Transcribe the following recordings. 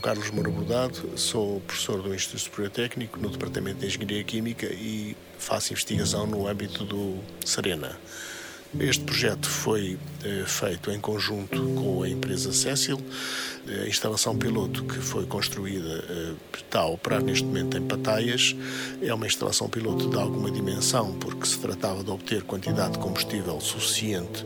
Carlos Moura Bordado, sou professor do Instituto Superior Técnico no Departamento de Engenharia Química e faço investigação no âmbito do Serena. Este projeto foi eh, feito em conjunto com a empresa Cecil. A instalação piloto que foi construída eh, está a operar neste momento em Pataias. É uma instalação piloto de alguma dimensão, porque se tratava de obter quantidade de combustível suficiente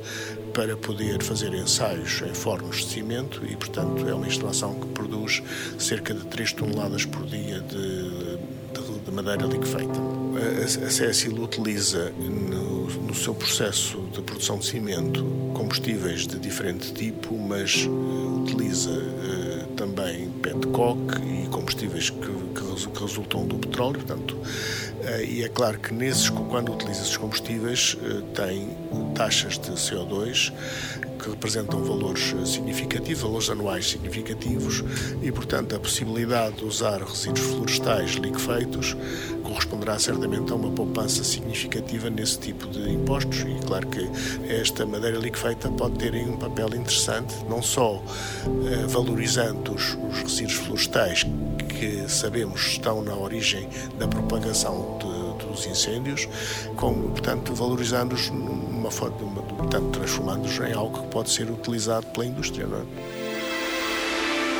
para poder fazer ensaios em fornos de cimento e, portanto, é uma instalação que produz cerca de 3 toneladas por dia de, de, de madeira liquefeita. A, a Cecil utiliza no, no seu processo de produção de cimento combustíveis de diferente tipo, mas uh, utiliza uh, também petcock e combustíveis que, que, que, resultam do petróleo, portanto, uh, e é claro que nesses, quando utiliza esses combustíveis, tem taxas de CO2 que representam valores significativos, valores anuais significativos, e, portanto, a possibilidade de usar resíduos florestais liquefeitos corresponderá certamente a uma poupança significativa nesse tipo de impostos. E, claro, que esta madeira liquefeita pode ter um papel interessante, não só eh, valorizando os, os resíduos florestais que sabemos estão na origem da propagação de, dos incêndios, como, portanto, valorizando-os numa forma, portanto, transformando-os em algo que pode ser utilizado pela indústria. Não é?